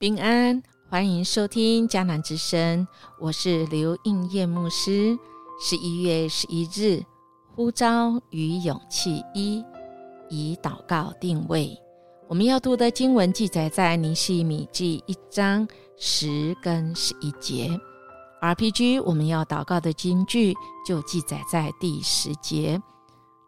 平安，欢迎收听迦南之声，我是刘应叶牧师。十一月十一日，呼召与勇气一，以祷告定位。我们要读的经文记载在尼西米记一章十跟十一节。RPG，我们要祷告的经句就记载在第十节。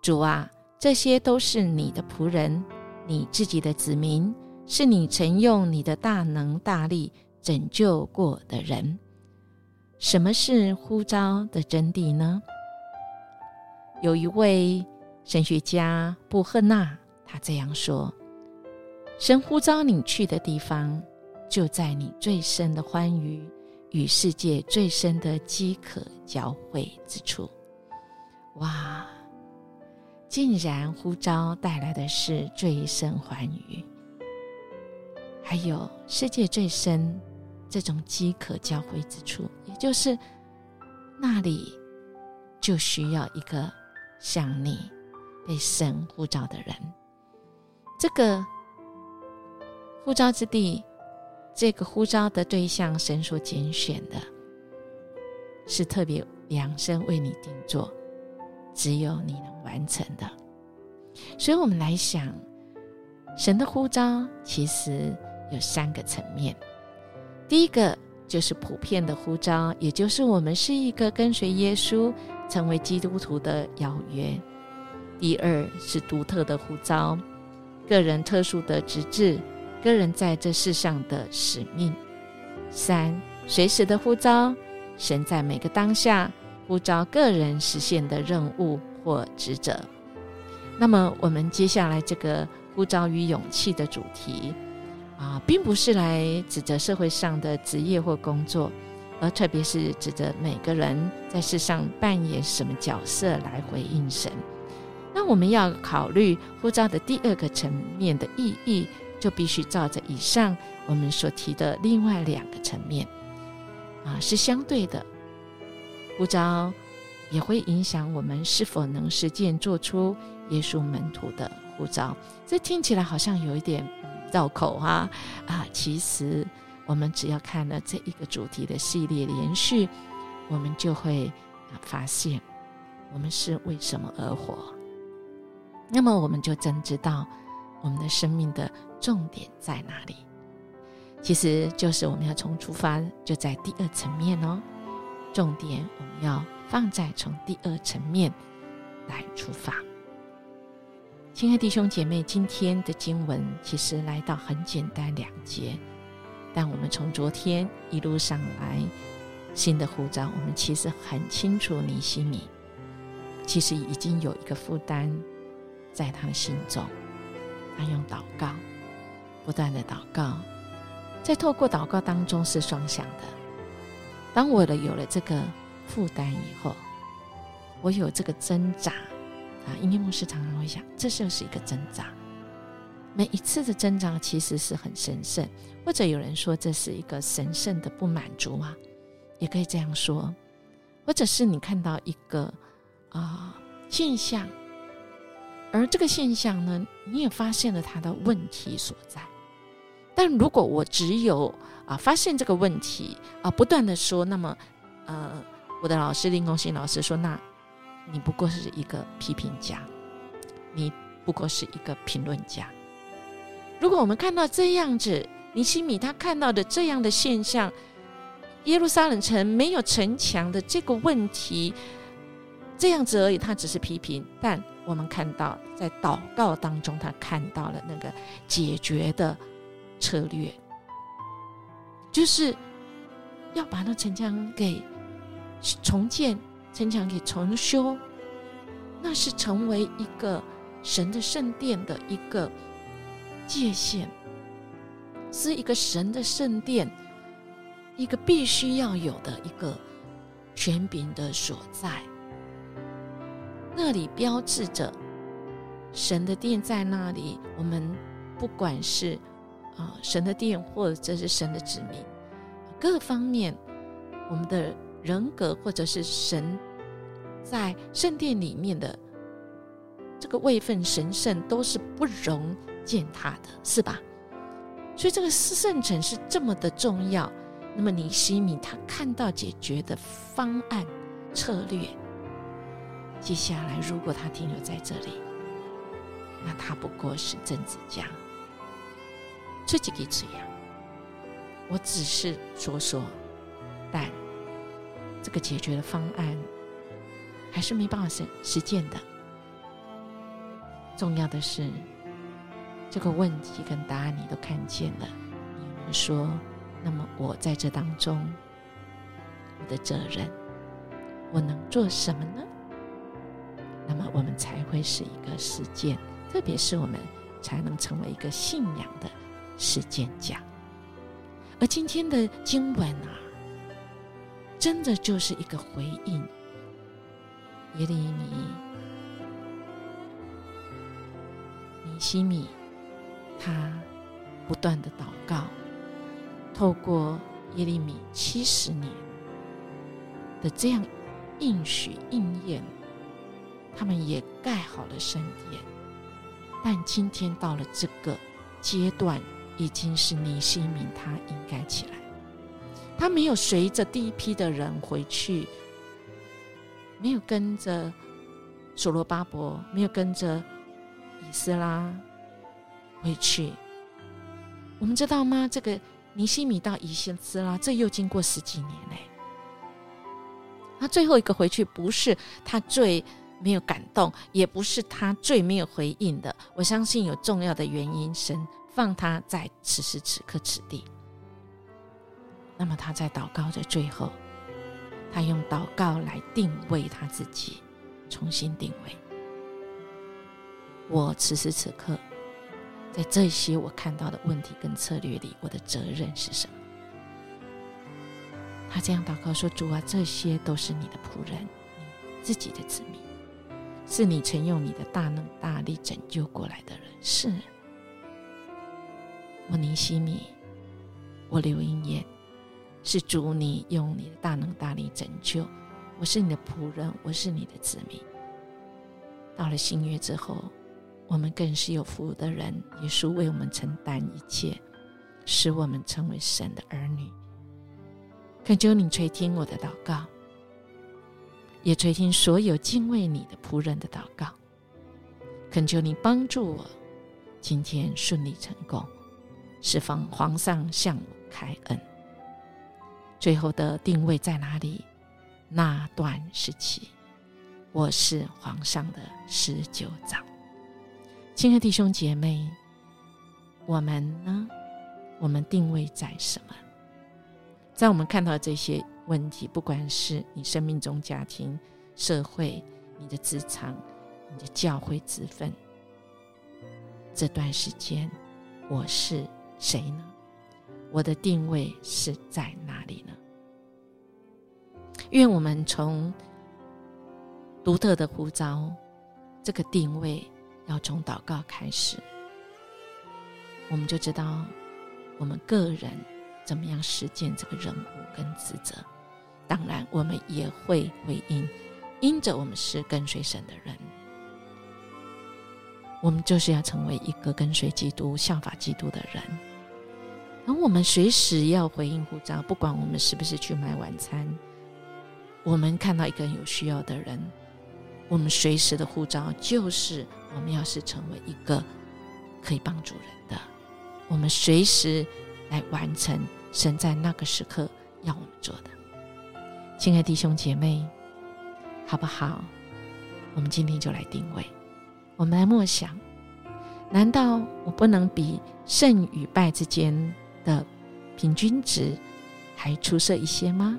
主啊，这些都是你的仆人，你自己的子民。是你曾用你的大能大力拯救过的人。什么是呼召的真谛呢？有一位神学家布赫纳，他这样说：“神呼召你去的地方，就在你最深的欢愉与世界最深的饥渴交汇之处。”哇！竟然呼召带来的是最深欢愉。还有世界最深这种饥渴交汇之处，也就是那里就需要一个像你被神呼召的人。这个呼召之地，这个呼召的对象，神所拣选的，是特别量身为你定做，只有你能完成的。所以，我们来想，神的呼召其实。有三个层面，第一个就是普遍的呼召，也就是我们是一个跟随耶稣、成为基督徒的邀约；第二是独特的呼召，个人特殊的职志，个人在这世上的使命；三随时的呼召，神在每个当下呼召个人实现的任务或职责。那么，我们接下来这个呼召与勇气的主题。啊，并不是来指责社会上的职业或工作，而特别是指责每个人在世上扮演什么角色来回应神。那我们要考虑护照的第二个层面的意义，就必须照着以上我们所提的另外两个层面，啊，是相对的。护照也会影响我们是否能实践做出耶稣门徒的护照。这听起来好像有一点。绕口哈啊！其实我们只要看了这一个主题的系列连续，我们就会发现我们是为什么而活。那么我们就真知道我们的生命的重点在哪里。其实就是我们要从出发就在第二层面哦，重点我们要放在从第二层面来出发。亲爱弟兄姐妹，今天的经文其实来到很简单两节，但我们从昨天一路上来新的护照，我们其实很清楚尼西米其实已经有一个负担在他的心中，他用祷告不断的祷告，在透过祷告当中是双向的。当我的有了这个负担以后，我有这个挣扎。啊，因为牧师常常会想，这就是一个挣扎。每一次的挣扎其实是很神圣，或者有人说这是一个神圣的不满足啊，也可以这样说。或者是你看到一个啊现象，而这个现象呢，你也发现了它的问题所在。但如果我只有啊发现这个问题啊，不断的说，那么呃，我的老师林功信老师说那。你不过是一个批评家，你不过是一个评论家。如果我们看到这样子，尼西米他看到的这样的现象，耶路撒冷城没有城墙的这个问题，这样子而已，他只是批评。但我们看到，在祷告当中，他看到了那个解决的策略，就是要把那城墙给重建。城墙给重修，那是成为一个神的圣殿的一个界限，是一个神的圣殿，一个必须要有的一个权柄的所在。那里标志着神的殿在那里，我们不管是啊神的殿，或者是神的子民，各方面我们的。人格，或者是神在圣殿里面的这个位分神圣，都是不容践踏的，是吧？所以这个圣城是这么的重要。那么尼西米他看到解决的方案策略，接下来如果他停留在这里，那他不过是政治家，这几个字呀，我只是说说，但这个解决的方案还是没办法实实践的。重要的是，这个问题跟答案你都看见了，你们说。那么我在这当中，我的责任，我能做什么呢？那么我们才会是一个实践，特别是我们才能成为一个信仰的实践家。而今天的经文啊，真的就是一个回应耶利米、尼西米，他不断的祷告。透过耶利米七十年的这样应许应验，他们也盖好了圣殿。但今天到了这个阶段，已经是尼西米他应该起来。他没有随着第一批的人回去，没有跟着所罗巴伯，没有跟着以斯拉回去。我们知道吗？这个。尼西米到以先斯拉，这又经过十几年嘞。他最后一个回去，不是他最没有感动，也不是他最没有回应的。我相信有重要的原因，神放他在此时此刻此地。那么他在祷告的最后，他用祷告来定位他自己，重新定位。我此时此刻。在这些我看到的问题跟策略里，我的责任是什么？他这样祷告说：“主啊，这些都是你的仆人，你自己的子民，是你曾用你的大能大力拯救过来的人。是我尼西米，我刘英燕，是主你用你的大能大力拯救。我是你的仆人，我是你的子民。到了新约之后。”我们更是有福的人，耶稣为我们承担一切，使我们成为神的儿女。恳求你垂听我的祷告，也垂听所有敬畏你的仆人的祷告。恳求你帮助我，今天顺利成功，释放皇上向我开恩。最后的定位在哪里？那段时期，我是皇上的十九长。亲爱的弟兄姐妹，我们呢？我们定位在什么？在我们看到这些问题，不管是你生命中、家庭、社会、你的职场、你的教会之分，这段时间我是谁呢？我的定位是在哪里呢？愿我们从独特的呼召这个定位。要从祷告开始，我们就知道我们个人怎么样实践这个任务跟职责。当然，我们也会回应，因着我们是跟随神的人，我们就是要成为一个跟随基督、效法基督的人。而我们随时要回应呼召，不管我们是不是去买晚餐，我们看到一个有需要的人，我们随时的护照就是。我们要是成为一个可以帮助人的，我们随时来完成神在那个时刻要我们做的。亲爱弟兄姐妹，好不好？我们今天就来定位，我们来默想：难道我不能比胜与败之间的平均值还出色一些吗？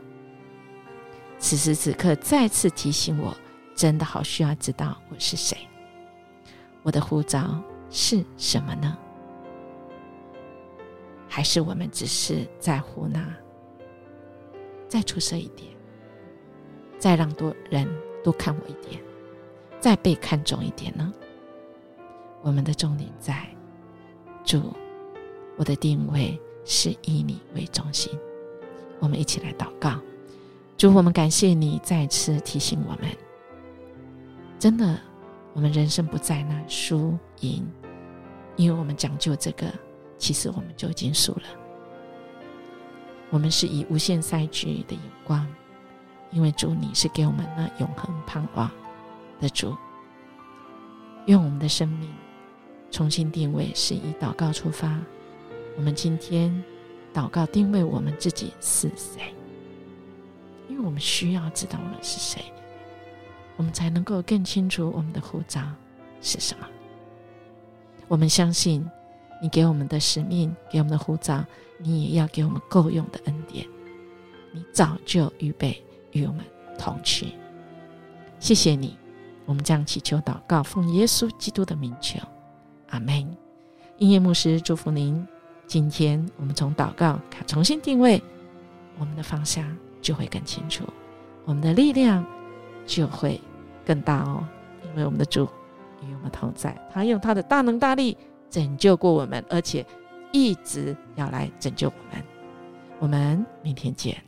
此时此刻，再次提醒我，真的好需要知道我是谁。我的护照是什么呢？还是我们只是在乎那再出色一点，再让多人多看我一点，再被看重一点呢？我们的重点在主，我的定位是以你为中心。我们一起来祷告，主，我们感谢你再次提醒我们，真的。我们人生不在那输赢，因为我们讲究这个其实我们就已经输了。我们是以无限赛局的眼光，因为主你是给我们那永恒盼望的主。用我们的生命重新定位，是以祷告出发。我们今天祷告定位我们自己是谁，因为我们需要知道我们是谁，我们才能够更清楚我们的护照是什么。我们相信你给我们的使命，给我们的护照，你也要给我们够用的恩典。你早就预备与我们同去。谢谢你，我们将祈求祷告，奉耶稣基督的名求，阿门。音乐牧师祝福您。今天我们从祷告看，重新定位我们的方向，就会更清楚，我们的力量就会更大哦。因为我们的主与我们同在，他用他的大能大力拯救过我们，而且一直要来拯救我们。我们明天见。